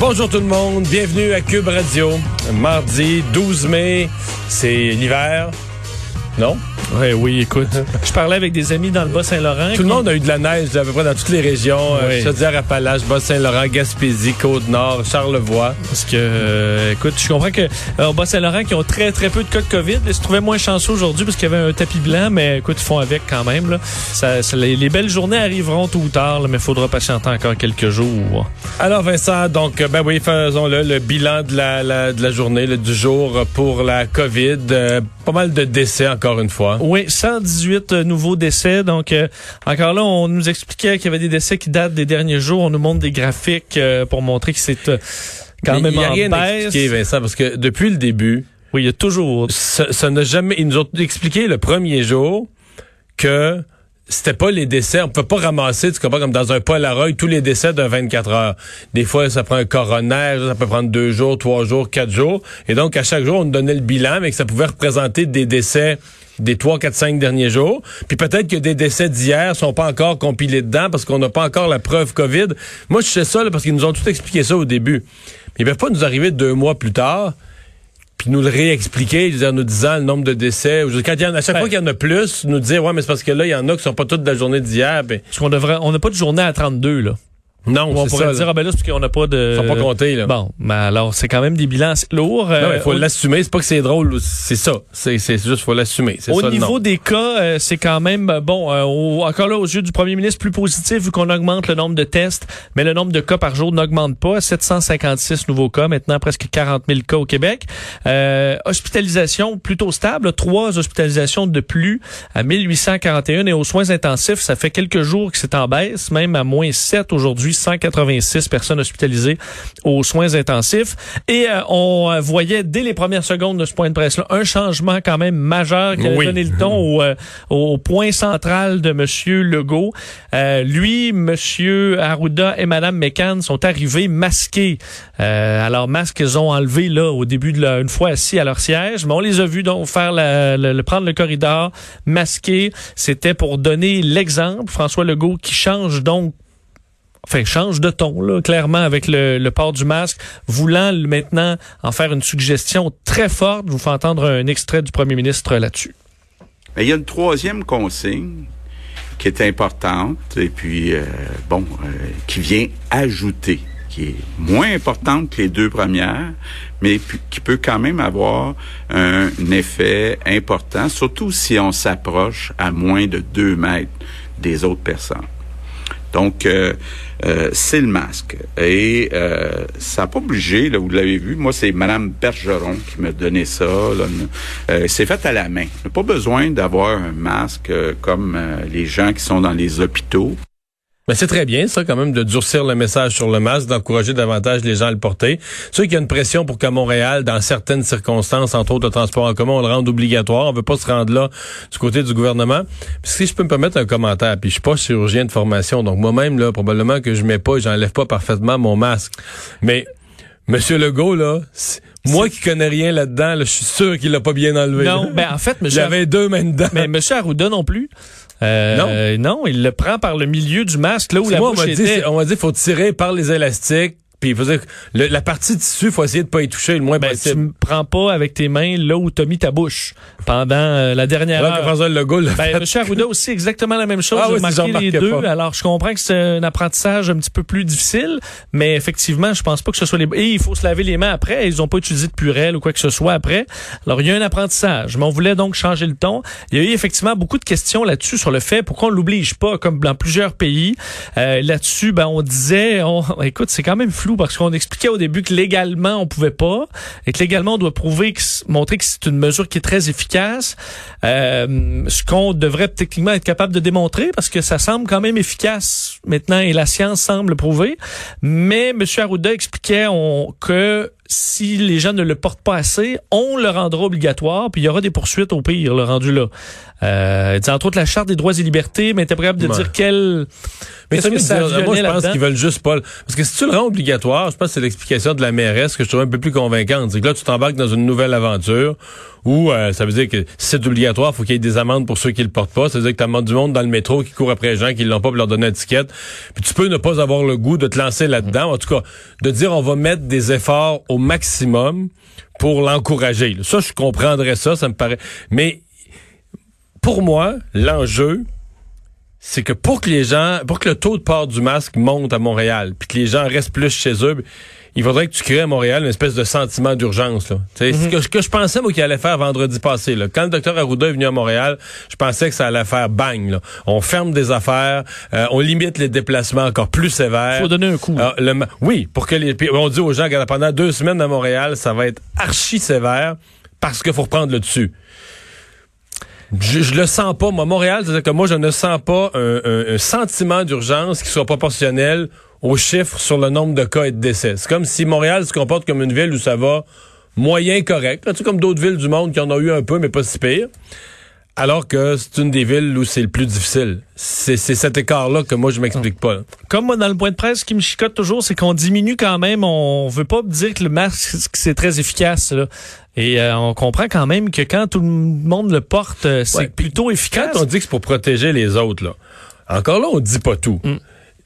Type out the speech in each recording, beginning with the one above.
Bonjour tout le monde, bienvenue à Cube Radio. Mardi 12 mai, c'est l'hiver. Non? Ouais, oui, écoute. Je parlais avec des amis dans le Bas-Saint-Laurent. Tout le monde a eu de la neige à peu près dans toutes les régions. Oui. Euh, Chaudière-Appalaches, Bas-Saint-Laurent, Gaspésie, Côte-Nord, Charlevoix. Parce que, euh, écoute, je comprends que euh, au Bas-Saint-Laurent, qui ont très, très peu de cas de COVID, ils se trouvaient moins chanceux aujourd'hui parce qu'il y avait un tapis blanc, mais écoute, ils font avec quand même. Là. Ça, ça- les, les belles journées arriveront tôt ou tard, là, mais il faudra patienter encore quelques jours. Alors Vincent, donc euh, ben oui, faisons-le, le bilan de la, la- de la journée, le- du jour pour la COVID. Euh, pas mal de décès encore une fois. Oui, 118 euh, nouveaux décès. Donc, euh, encore là, on nous expliquait qu'il y avait des décès qui datent des derniers jours. On nous montre des graphiques euh, pour montrer que c'est euh, quand Mais même y a en rien baisse. expliquer, Vincent, parce que depuis le début, Oui, il y a toujours ça ça n'a jamais. Ils nous ont expliqué le premier jour que c'était pas les décès. On peut pas ramasser, tu comprends, comme dans un Polaroid, tous les décès de 24 heures. Des fois, ça prend un coroner, ça peut prendre deux jours, trois jours, quatre jours. Et donc, à chaque jour, on donnait le bilan, mais que ça pouvait représenter des décès des 3, 4, 5 derniers jours. Puis peut-être que des décès d'hier sont pas encore compilés dedans parce qu'on n'a pas encore la preuve COVID. Moi, je sais ça parce qu'ils nous ont tout expliqué ça au début. Ils peuvent pas nous arriver deux mois plus tard puis nous le réexpliquer, en nous disant le nombre de décès. Quand il y en à chaque Ben. fois qu'il y en a plus, nous dire, ouais, mais c'est parce que là, il y en a qui sont pas toutes de la journée d'hier. Ben, Parce qu'on devrait, on n'a pas de journée à 32, là. Non, on pourrait ça. dire, là. ah ben là, c'est parce qu'on n'a pas de... Ils sont pas comptés, là. Bon, mais alors, c'est quand même des bilans lourds. Non, Euh, il faut au- l'assumer. C'est pas que c'est drôle, c'est ça. C'est juste, faut l'assumer. Au ça, niveau des cas, euh, c'est quand même euh, bon. euh, au- encore là, aux yeux du premier ministre, plus positif vu qu'on augmente le nombre de tests, mais le nombre de cas par jour n'augmente pas. 756 nouveaux cas, maintenant presque 40 000 cas au Québec. Euh, hospitalisation plutôt stable, trois hospitalisations de plus à 1841 et aux soins intensifs, ça fait quelques jours que c'est en baisse, même à moins 7 aujourd'hui, 186 personnes hospitalisées aux soins intensifs. Et euh, on euh, voyait dès les premières secondes de ce point de presse-là un changement quand même majeur qui a Oui. donné le ton au, euh, au point central de Monsieur Legault. Euh, lui, Monsieur Arruda et Madame McCann sont arrivés masqués. Euh, alors masques ils ont enlevé là au début de la, une fois assis à leur siège, mais on les a vus donc faire la, le, le- prendre le corridor masqués. C'était pour donner l'exemple. François Legault qui change donc enfin change de ton là clairement avec le, port du masque voulant maintenant en faire une suggestion très forte je vous fais entendre un extrait du premier ministre là-dessus il y a une troisième consigne qui est importante et puis, euh, bon, euh, qui vient ajouter, qui est moins importante que les deux premières, mais qui peut quand même avoir un effet important, surtout si on s'approche à moins de deux mètres des autres personnes. Donc, euh, euh, c'est le masque. Et euh, ça n'a pas obligé, là, vous l'avez vu, moi, c'est Madame Bergeron qui m'a donné ça. Euh, c'est fait à la main. On n'a pas besoin d'avoir un masque comme les gens qui sont dans les hôpitaux. Mais c'est très bien, ça, quand même, de durcir le message sur le masque, d'encourager davantage les gens à le porter. C'est qu'il y a une pression pour qu'à Montréal, dans certaines circonstances, entre autres le transport en commun, on le rende obligatoire. On veut pas se rendre là du côté du gouvernement. Puis si je peux me permettre un commentaire, puis je suis pas chirurgien de formation, donc moi-même, là, probablement que je mets pas et j'enlève pas parfaitement mon masque. Mais, Monsieur Legault, là, moi qui connais rien là-dedans, là, je suis sûr qu'il l'a pas bien enlevé. non là. ben en fait monsieur J'avais deux mains dedans. mais monsieur Arruda non plus Euh, non il le prend par le milieu du masque là où la moi, on bouche m'a dit, était c'est- on m'a dit, faut tirer par les élastiques. Puis il faut dire le- la partie tissu, faut essayer de pas y toucher le moins ben, tu possible. me prends pas avec tes mains là où t'as mis ta bouche pendant euh, la dernière Alors que heure. François Legault l'a Ben, fait. M. Arruda aussi exactement la même chose. Ah oui, remarqué les deux. pas. Alors, je comprends que c'est un apprentissage un petit peu plus difficile, mais effectivement, je pense pas que ce soit les... Et il faut se laver les mains après. Ils ont pas utilisé de purelle ou quoi que ce soit après. Alors, il y a un apprentissage. Mais on voulait donc changer le ton. Il y a eu effectivement beaucoup de questions là-dessus sur le fait pourquoi on l'oblige pas, comme dans plusieurs pays. Euh, là-dessus, ben, on disait... On... Écoute, c'est quand même flou parce qu'on expliquait au début que légalement, on pouvait pas et que légalement, on doit prouver, que, montrer que c'est une mesure qui est très efficace Euh, ce qu'on devrait techniquement être capable de démontrer parce que ça semble quand même efficace maintenant et la science semble prouver. Mais M. Arruda expliquait que si les gens ne le portent pas assez, on le rendra obligatoire, puis il y aura des poursuites au pire, le rendu là. Euh, entre autres la charte des droits et libertés, mais t'es capable de Ouais. dire quel. Mais ça, que ça moi, je pense qu'ils veulent juste pas. Parce que si tu le rends obligatoire, je pense que c'est l'explication de la mairesse que je trouve un peu plus convaincante. C'est que là, tu t'embarques dans une nouvelle aventure où euh, ça veut dire que si c'est obligatoire, faut qu'il y ait des amendes pour ceux qui le portent pas. Ça veut dire que tu du monde dans le métro qui court après les gens qui l'ont pas pour leur donner une étiquette. Puis tu peux ne pas avoir le goût de te lancer là-dedans. En tout cas, de dire on va mettre des efforts au maximum pour l'encourager. Ça, je comprendrais ça, ça me paraît. Mais pour moi, l'enjeu, c'est que pour que les gens, pour que le taux de port du masque monte à Montréal, puis que les gens restent plus chez eux, il faudrait que tu crées à Montréal une espèce de sentiment d'urgence. Tu sais, Ce que, je pensais, moi, qu'il allait faire vendredi passé. Là. Quand le docteur Arruda est venu à Montréal, je pensais que ça allait faire bang. Là. On ferme des affaires, euh, on limite les déplacements encore plus sévères. Faut donner un coup. Le ma- oui, pour que les. on dit aux gens que pendant deux semaines à Montréal, ça va être archi sévère parce qu'il faut reprendre le dessus. Je, je le sens pas, moi. Montréal, c'est-à-dire que moi, je ne sens pas un, un- un sentiment d'urgence qui soit proportionnel aux chiffres sur le nombre de cas et de décès. C'est comme si Montréal se comporte comme une ville où ça va moyen correct. Là, tu sais, comme d'autres villes du monde qui en ont eu un peu, mais pas si pire. Alors que c'est une des villes où c'est le plus difficile. C'est cet écart-là que moi, je m'explique pas. là. Comme moi, dans le point de presse, ce qui me chicote toujours, c'est qu'on diminue quand même. On veut pas dire que le masque, c'est très efficace. Là. Et euh, on comprend quand même que quand tout le monde le porte, euh, c'est Ouais, plutôt efficace. Quand on dit que c'est pour protéger les autres, là, encore là, on dit pas tout. Mm.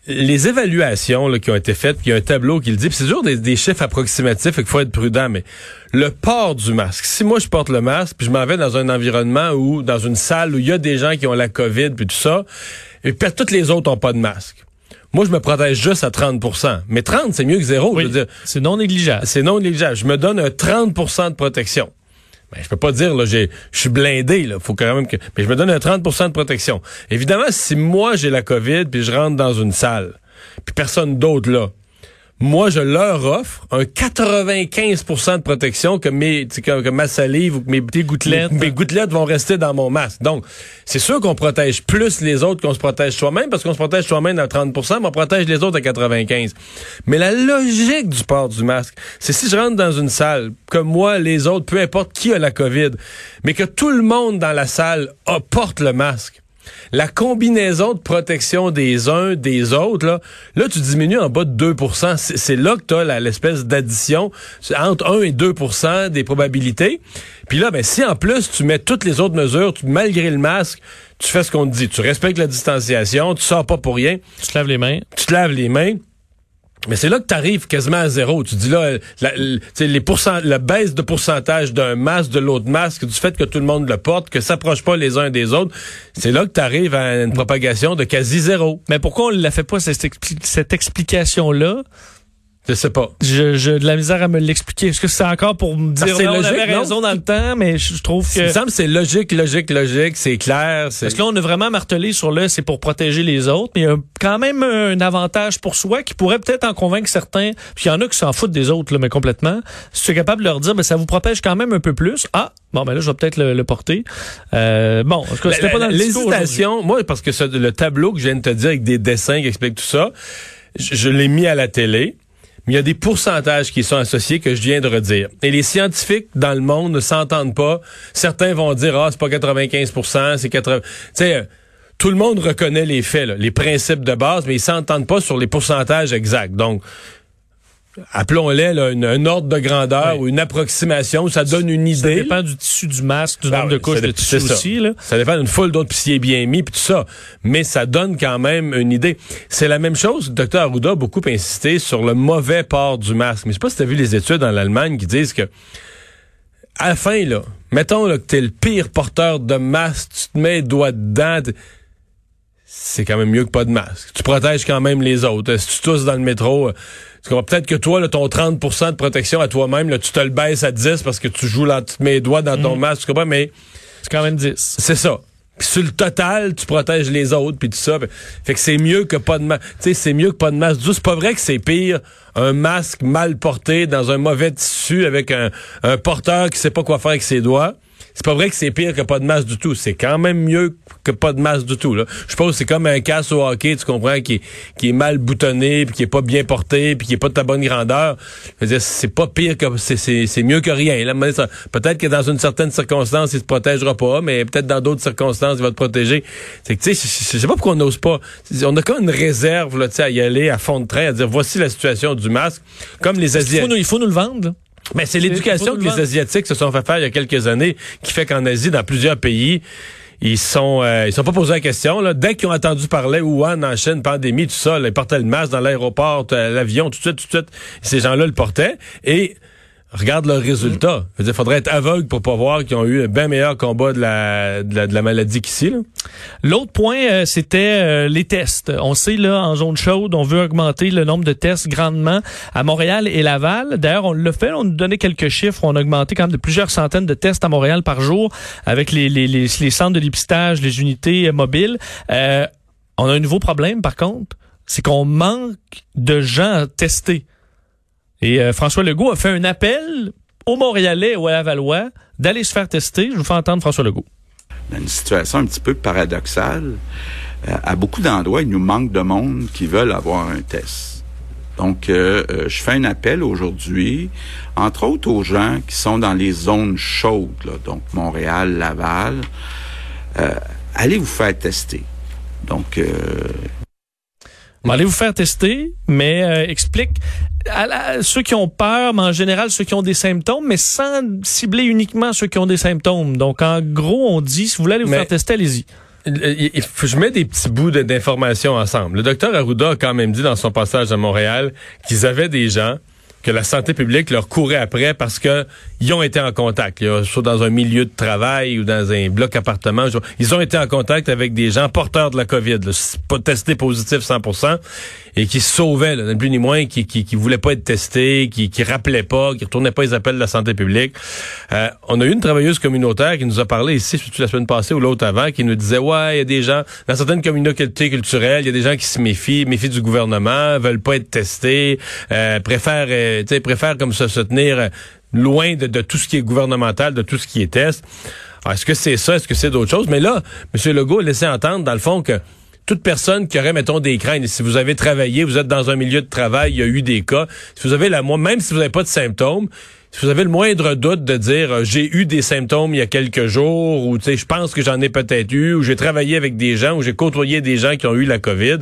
Les évaluations là, qui ont été faites, puis il y a un tableau qui le dit, puis c'est toujours des, des chiffres approximatifs, et qu'il faut être prudent, mais le port du masque, si moi je porte le masque, puis je m'en vais dans un environnement ou dans une salle où il y a des gens qui ont la COVID, puis tout ça, et puis toutes les autres ont pas de masque. Moi, je me protège juste à 30% Mais 30, c'est mieux que zéro. Oui, c'est non négligeable. c'est non négligeable. Je me donne un 30% de protection. Ben, je peux pas dire, là, je suis blindé, là. Faut quand même que, mais je me donne un 30% de protection. Évidemment, si moi, j'ai la COVID puis je rentre dans une salle, puis personne d'autre là, moi, je leur offre un 95% de protection que mes, que, que ma salive ou que mes, gouttelettes. mes, mes gouttelettes vont rester dans mon masque. Donc, c'est sûr qu'on protège plus les autres qu'on se protège soi-même parce qu'on se protège soi-même à 30% mais on protège les autres à 95% Mais la logique du port du masque, c'est si je rentre dans une salle, comme moi, les autres, peu importe qui a la COVID, mais que tout le monde dans la salle a- porte le masque. La combinaison de protection des uns, des autres, là, là tu diminues en bas de 2 C'est c'est là que tu as l'espèce d'addition entre 1 et 2% des probabilités. Puis là, ben, si en plus tu mets toutes les autres mesures, tu- malgré le masque, tu fais ce qu'on te dit. Tu respectes la distanciation, tu sors pas pour rien, Tu te laves les mains. tu te laves les mains. Mais c'est là que tu arrives quasiment à zéro. Tu dis là, la, la- les pourcent- la baisse de pourcentage d'un masque, de l'autre masque, du fait que tout le monde le porte, que s'approche pas les uns des autres, c'est là que tu arrives à une propagation de quasi zéro. Mais pourquoi on ne la fait pas, cette, cette explication-là? Je sais pas. Je, je de la misère à me l'expliquer. Est-ce que c'est encore pour me dire que on avait non? raison dans le temps, mais je, je trouve Il me que... semble c'est logique, logique, logique, c'est clair. c'est- Parce que là, on a vraiment martelé sur le c'est pour protéger les autres, mais il y a quand même un avantage pour soi qui pourrait peut-être en convaincre certains. Puis il y en a qui s'en foutent des autres, là, mais complètement. Si tu es capable de leur dire, ben, ça vous protège quand même un peu plus. Ah, bon, ben là, je vais peut-être le, le porter. Euh, bon, en tout cas, c'était pas dans. L'hésitation, moi, parce que ce- le tableau que je viens de te dire avec des dessins qui expliquent tout ça, je, je l'ai mis à la télé. Mais il y a des pourcentages qui sont associés que je viens de redire. Et les scientifiques dans le monde ne s'entendent pas. Certains vont dire, ah, c'est pas 95% c'est 80... Tu sais, euh, tout le monde reconnaît les faits, les principes de base, mais ils s'entendent pas sur les pourcentages exacts. Donc, appelons-les un ordre de grandeur Oui. ou une approximation, ça donne une Ça idée. dépend du tissu du masque, du Ah nombre oui, de couches ça de tissu ça. aussi. Là. Ça dépend d'une foule d'autres, puis s'il est bien mis, puis tout ça. Mais ça donne quand même une idée. C'est la même chose. Le docteur Arruda a beaucoup insisté sur le mauvais port du masque. Mais je sais pas si tu as vu les études en Allemagne qui disent que à la fin, là, mettons là, que tu es le pire porteur de masque, tu te mets les doigts dedans, c'est quand même mieux que pas de masque. Tu protèges quand même les autres. Si tu tousses dans le métro, euh, peut-être que toi, là, ton 30% de protection à toi-même, là, tu te le baisses à 10 parce que tu joues là, tu te mets les doigts dans ton masque, tu comprends? Mais C'est quand même 10. c'est ça. Puis sur le total, tu protèges les autres puis tout ça. Fait que c'est mieux que pas de masque. Tu sais, c'est mieux que pas de masque. C'est pas vrai que c'est pire un masque mal porté dans un mauvais tissu avec un, un porteur qui sait pas quoi faire avec ses doigts. C'est pas vrai que c'est pire que pas de masse du tout. C'est quand même mieux que pas de masse du tout. Là. Je pense que c'est comme un casse au hockey, tu comprends, qui, qui est mal boutonné, puis qui est pas bien porté, puis qui est pas de ta bonne grandeur. Je veux dire, c'est pas pire que c'est, c'est, c'est mieux que rien. Là. Peut-être que dans une certaine circonstance, il se protégera pas, mais peut-être dans d'autres circonstances, il va te protéger. C'est que tu sais, je- sais pas pourquoi on n'ose pas. On a comme une réserve là, tu sais, à y aller à fond de train, à dire voici la situation du masque, comme les Il Asiatiques. nous, il faut nous le vendre. là. Mais c'est l'éducation que les. Asiatiques se sont fait faire il y a quelques années qui fait qu'en Asie, dans plusieurs pays, ils sont euh, ils sont pas posés la question. Là. Dès qu'ils ont entendu parler Wuhan en Chine, pandémie, tout ça, là, ils portaient le masque dans l'aéroport, euh, l'avion, tout de suite, tout de suite. Ces gens-là le portaient. Et regarde leurs résultats. Il faudrait être aveugle pour pas voir qu'ils ont eu un bien meilleur combat de la, de la, de la maladie qu'ici. L'autre point, euh, c'était euh, les tests. On sait, là, en zone chaude, on veut augmenter le nombre de tests grandement à Montréal et Laval. D'ailleurs, on l'a fait, on nous donnait quelques chiffres. On a augmenté quand même de plusieurs centaines de tests à Montréal par jour avec les, les, les, les centres de dépistage, les unités euh, mobiles. Euh, on a un nouveau problème, par contre, c'est qu'on manque de gens à tester. Et euh, François Legault a fait un appel aux Montréalais ou à Lavallois d'aller se faire tester. Je vous fais entendre François Legault. dans une situation un petit peu paradoxale. Euh, à beaucoup d'endroits, il nous manque de monde qui veulent avoir un test. Donc, euh, euh, je fais un appel aujourd'hui, entre autres aux gens qui sont dans les zones chaudes, là, donc Montréal, Laval. Euh, allez vous faire tester. Donc, euh, allez vous faire tester, mais euh, explique à la- ceux qui ont peur, mais en général ceux qui ont des symptômes, mais sans cibler uniquement ceux qui ont des symptômes. Donc en gros, on dit si vous voulez aller vous Mais- faire tester, allez-y. Je mets des petits bouts d'informations ensemble. Le docteur Arruda a quand même dit dans son passage à Montréal qu'ils avaient des gens que la santé publique leur courait après parce que ils ont été en contact, soit dans un milieu de travail ou dans un bloc appartement. Ils ont été en contact avec des gens porteurs de la COVID, là, testés positifs 100%, et qui se sauvaient, là, plus ni moins, qui, qui, qui voulaient pas être testés, qui, qui rappelaient pas, qui retournaient pas les appels de la santé publique. Euh, on a eu une travailleuse communautaire qui nous a parlé ici, la semaine passée ou l'autre avant, qui nous disait, ouais, il y a des gens, dans certaines communautés culturelles, il y a des gens qui se méfient, méfient du gouvernement, veulent pas être testés, euh, préfèrent, euh, sais, préfèrent comme ça se tenir euh, loin de, tout ce qui est gouvernemental, de tout ce qui est test. Est-ce que c'est ça? Est-ce que c'est d'autres choses? Mais là, M. Legault a laissé entendre, dans le fond, que toute personne qui aurait, mettons, des craintes, si vous avez travaillé, vous êtes dans un milieu de travail, il y a eu des cas, si vous avez la même si vous n'avez pas de symptômes, si vous avez le moindre doute de dire euh, j'ai eu des symptômes il y a quelques jours ou tu sais je pense que j'en ai peut-être eu ou j'ai travaillé avec des gens ou j'ai côtoyé des gens qui ont eu la Covid,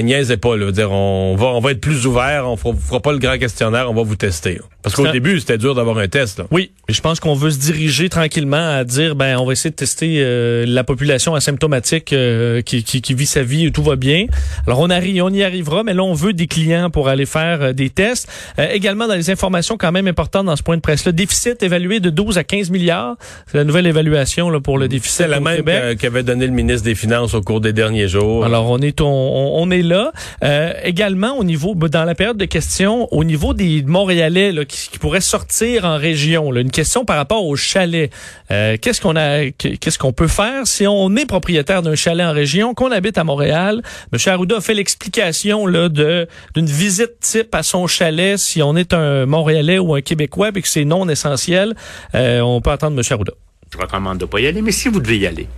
niaisez pas là, dire on va on va être plus ouvert, on fera, fera pas le grand questionnaire, on va vous tester. Parce qu'au début, c'était dur d'avoir un test. là. Oui, je pense qu'on veut se diriger tranquillement à dire ben on va essayer de tester euh, la population asymptomatique euh, qui, qui, qui vit sa vie et tout va bien. Alors on arrive, on y arrivera, mais là on veut des clients pour aller faire euh, des tests. Euh, également dans les informations quand même importantes dans ce point de presse là, déficit évalué de 12 à 15 milliards. C'est la nouvelle évaluation là, pour le déficit C'est la même qu'avait donné le ministre des Finances au cours des derniers jours. Alors on est on, on- on est là. Euh, également au niveau dans la période de questions au niveau des Montréalais là, qui, pourraient sortir en région. une question par rapport au chalet. Euh, qu'est-ce qu'on a qu'est-ce qu'on peut faire si on est propriétaire d'un chalet en région, qu'on habite à Montréal? Monsieur Arruda a fait l'explication là de d'une visite type à son chalet si on est un Montréalais ou un Québécois et que c'est non essentiel. Euh, on peut attendre Monsieur Arruda. Je recommande de pas y aller, mais si vous devez y aller,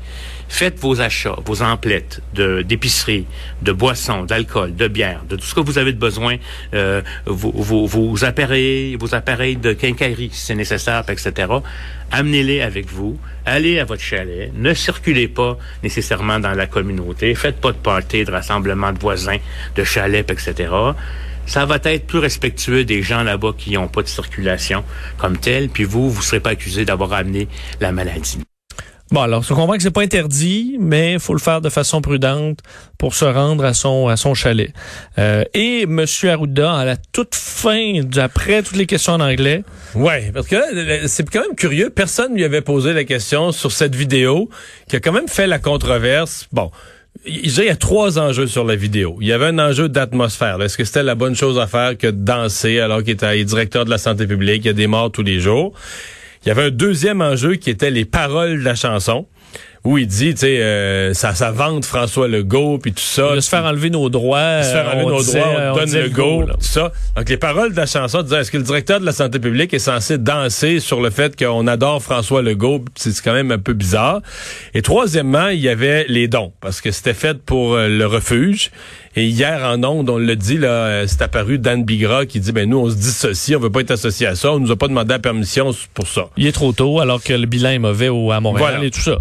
faites vos achats, vos emplettes de d'épicerie, de boissons, d'alcool, de bière, de tout ce que vous avez de besoin, euh, vos, vos, vos appareils, vos appareils de quincaillerie si c'est nécessaire, etc. Amenez-les avec vous, allez à votre chalet, ne circulez pas nécessairement dans la communauté, faites pas de party, de rassemblement de voisins, de chalets, etc ça va être plus respectueux des gens là-bas qui n'ont pas de circulation comme tel, puis vous, vous ne serez pas accusé d'avoir amené la maladie. Bon, alors, je comprends que c'est pas interdit, mais faut le faire de façon prudente pour se rendre à son à son chalet. Euh, et Monsieur Arruda, à la toute fin, après toutes les questions en anglais, Ouais, parce que c'est quand même curieux. Personne lui avait posé la question sur cette vidéo qui a quand même fait la controverse. Bon. Il y a trois enjeux sur la vidéo. Il y avait un enjeu d'atmosphère. Est-ce que c'était la bonne chose à faire que de danser alors qu'il était directeur de la santé publique, il y a des morts tous les jours? Il y avait un deuxième enjeu qui était les paroles de la chanson où il dit, tu sais, euh, ça, ça vante François Legault, puis tout ça. De se faire enlever nos droits. se faire euh, enlever nos disait- droits, on, on donne le go, tout ça. Donc, les paroles de la chanson disaient, est-ce que le directeur de la santé publique est censé danser sur le fait qu'on adore François Legault? C'est c'est quand même un peu bizarre. Et troisièmement, il y avait les dons, parce que c'était fait pour euh, le refuge. Et hier, en ondes, on l'a dit, là, euh, c'est apparu Dan Bigra qui dit, ben nous, on se dissocie, on veut pas être associé à ça, on nous a pas demandé la permission pour ça. Il est trop tôt, alors que le bilan est mauvais au, à Montréal Voilà. et tout ça.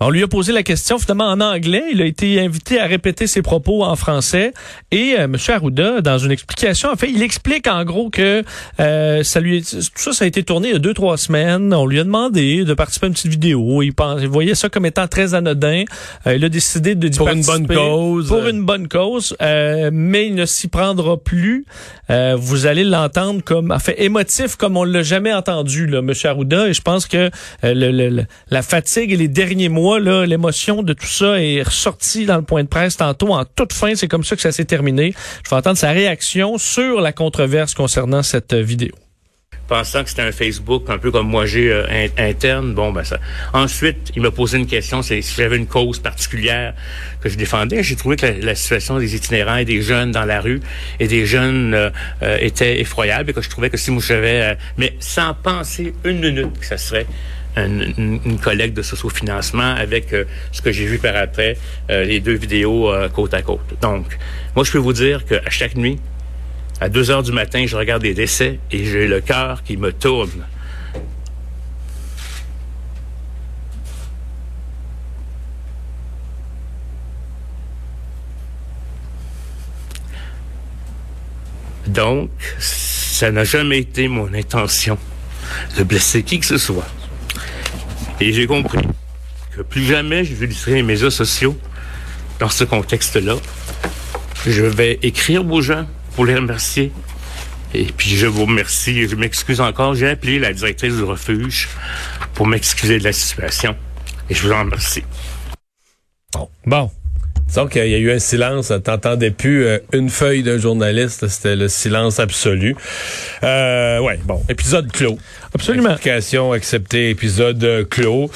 On lui a posé la question finalement en anglais. Il a été invité à répéter ses propos en français. Et euh, M. Arruda, dans une explication, en fait, il explique en gros que euh, ça lui, tout ça, ça a été tourné il y a deux trois semaines. On lui a demandé de participer à une petite vidéo. Il, pense, il voyait ça comme étant très anodin. Euh, il a décidé de Pour une bonne cause. Pour une bonne cause, euh, mais il ne s'y prendra plus. Euh, vous allez l'entendre comme, en fait, émotif comme on l'a jamais entendu, là, M. Arruda. Et je pense que euh, le- la fatigue et les derniers l'émotion de tout ça est ressortie dans le point de presse tantôt en toute fin. C'est comme ça que ça s'est terminé. Je vais entendre sa réaction sur la controverse concernant cette euh, vidéo. pensant que c'était un Facebook un peu comme moi j'ai euh, in- interne. Bon, ben ça. Ensuite, il m'a posé une question, c'est si j'avais une cause particulière que je défendais. J'ai trouvé que la, situation des itinérants et des jeunes dans la rue et des jeunes euh, était effroyable et que je trouvais que si moi j'avais, mais sans penser une minute que ça serait une, une- collecte de sociofinancement avec euh, ce que j'ai vu par après, euh, les deux vidéos euh, côte à côte. Donc, moi, je peux vous dire qu'à chaque nuit, à 2 heures du matin, je regarde les décès et j'ai le cœur qui me tourne. Donc, ça n'a jamais été mon intention de blesser qui que ce soit. Et j'ai compris que plus jamais je utiliserai les médias sociaux dans ce contexte-là. Je vais écrire aux gens pour les remercier. Et puis je vous remercie je m'excuse encore. J'ai appelé la directrice du refuge pour m'excuser de la situation. Et je vous en remercie. Bon. Disons qu'il y a eu un silence, t'entendais plus euh, une feuille d'un journaliste, c'était le silence absolu. Euh, ouais, bon, épisode clos. Absolument. Explication acceptée, épisode euh, clos.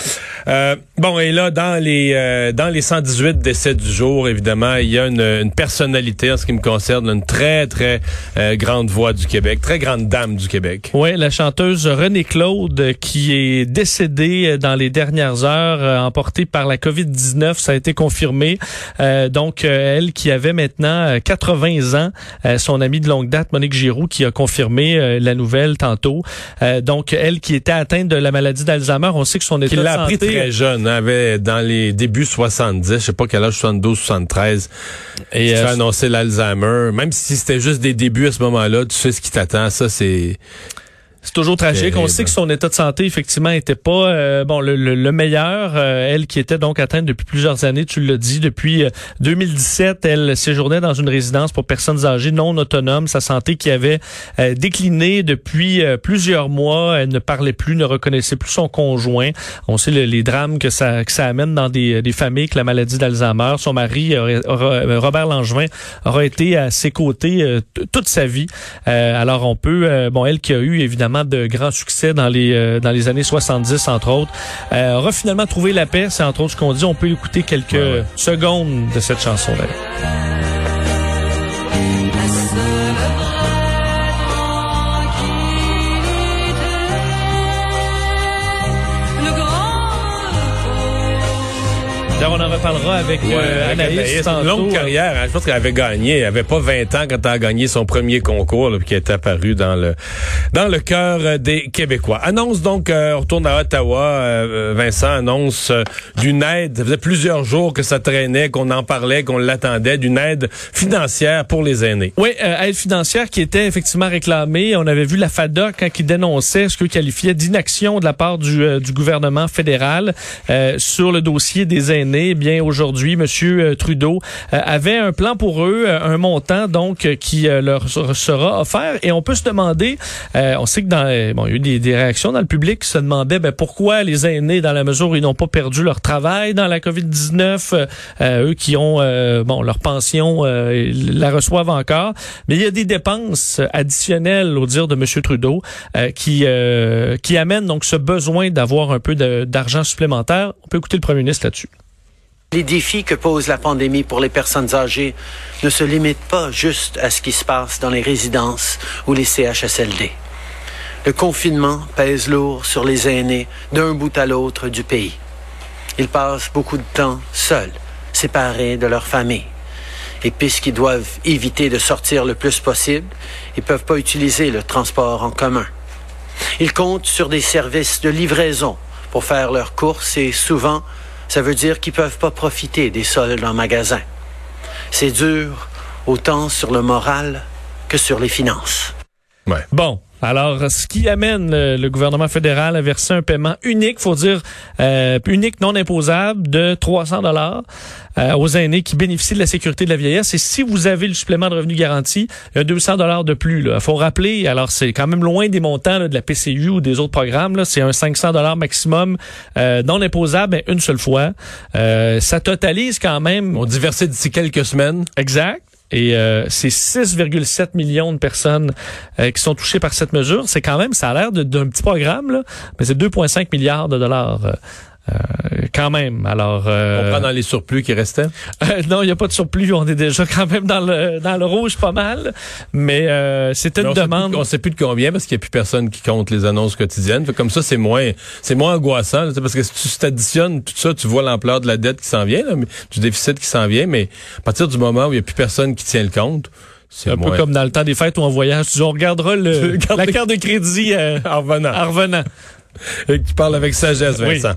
Euh, bon, et là, dans les euh, dans les 118 décès du jour, évidemment, il y a une, une personnalité en ce qui me concerne, une très, très euh, grande voix du Québec, très grande dame du Québec. Oui, la chanteuse Renée Claude euh, qui est décédée dans les dernières heures, emportée par la COVID-19, ça a été confirmé. Euh, donc, euh, elle qui avait maintenant euh, 80 ans, euh, son amie de longue date, Monique Giroux, qui a confirmé euh, la nouvelle tantôt. Euh, donc, elle qui était atteinte de la maladie d'Alzheimer, on sait que son état Qui de l'a appris santé... très jeune, hein, avait dans les débuts 70, je sais pas quel âge, 72, 73. Et, euh, fait annoncer l'Alzheimer. Même si c'était juste des débuts à ce moment-là, tu sais ce qui t'attend. Ça, c'est... C'est toujours tragique. On sait que son état de santé, effectivement, était pas euh, bon le, le- le meilleur. Euh, elle qui était donc atteinte depuis plusieurs années, tu l'as dit, depuis euh, 2017, elle séjournait dans une résidence pour personnes âgées non autonomes. Sa santé qui avait euh, décliné depuis euh, plusieurs mois. Elle ne parlait plus, ne reconnaissait plus son conjoint. On sait le- les drames que ça, que ça amène dans des, des familles que la maladie d'Alzheimer. Son mari, euh, Robert Langevin, aura été à ses côtés euh, toute sa vie. Euh, alors on peut, euh, bon, elle qui a eu évidemment de grands succès dans les euh, dans les années 70 entre autres, euh, aura finalement trouvé la paix. C'est entre autres ce qu'on dit. On peut écouter quelques Ouais, ouais. secondes de cette chanson d'ailleurs. Reparlera avec euh, avec Anaïs, Une longue carrière. hein. Je pense qu'elle avait gagné. Elle avait pas 20 ans quand elle a gagné son premier concours, là, puis qui est apparu dans le dans le cœur euh, des Québécois. Annonce donc, euh, on retourne à Ottawa. euh, Vincent annonce d'une aide. Ça faisait plusieurs jours que ça traînait, qu'on en parlait, qu'on l'attendait, d'une aide financière pour les aînés. Oui, euh, aide financière qui était effectivement réclamée. On avait vu la FADA quand il dénonçait ce que qualifiait d'inaction de la part du, du gouvernement fédéral euh, sur le dossier des aînés. Eh bien, bien aujourd'hui. Monsieur Trudeau euh, avait un plan pour eux, euh, un montant donc euh, qui leur ser- sera offert. Et on peut se demander, on sait que dans, bon, il y a eu des, des réactions dans le public qui se demandaient ben, pourquoi les aînés, dans la mesure où ils n'ont pas perdu leur travail dans la COVID-19, euh, eux qui ont bon leur pension, ils la reçoivent encore. Mais il y a des dépenses additionnelles, au dire de Monsieur Trudeau, qui qui amènent donc ce besoin d'avoir un peu d'argent supplémentaire. On peut écouter le premier ministre là-dessus. Les défis que pose la pandémie pour les personnes âgées ne se limitent pas juste à ce qui se passe dans les résidences ou les CHSLD. Le confinement pèse lourd sur les aînés d'un bout à l'autre du pays. Ils passent beaucoup de temps seuls, séparés de leur famille. Et puisqu'ils doivent éviter de sortir le plus possible, ils peuvent pas utiliser le transport en commun. Ils comptent sur des services de livraison pour faire leurs courses et souvent, ça veut dire qu'ils peuvent pas profiter des soldes en magasin. C'est dur autant sur le moral que sur les finances. Bon. Alors, ce qui amène le, le gouvernement fédéral à verser un paiement unique, faut dire euh, unique non imposable de 300 dollars euh, aux aînés qui bénéficient de la sécurité de la vieillesse. Et si vous avez le supplément de revenu garanti, il y a 200 dollars de plus. Il faut rappeler, alors c'est quand même loin des montants là, de la PCU ou des autres programmes. C'est un 500 dollars maximum euh, non imposable, mais une seule fois. Euh, ça totalise quand même On dit verser d'ici quelques semaines. Exact. Et euh, c'est 6,7 millions de personnes euh, qui sont touchées par cette mesure. C'est quand même, ça a l'air d'un petit programme, là, mais c'est 2,5 milliards de dollars. Euh, quand même. Alors, euh, On prend dans les surplus qui restaient? euh, non, il n'y a pas de surplus. On est déjà quand même dans le dans le rouge pas mal. Mais euh, c'est Mais une on sait plus- demande. on sait plus de combien parce qu'il n'y a plus personne qui compte les annonces quotidiennes. Fait comme ça, c'est moins, c'est moins angoissant. là, parce que si tu t'additionnes tout ça, tu vois l'ampleur de la dette qui s'en vient, là, du déficit qui s'en vient. Mais à partir du moment où il n'y a plus personne qui tient le compte, c'est un moins. peu comme dans le temps des fêtes où on voyage. Tu on regardera le, la carte de crédit euh, en revenant. en revenant. Et qui parle avec sagesse, Oui. Vincent.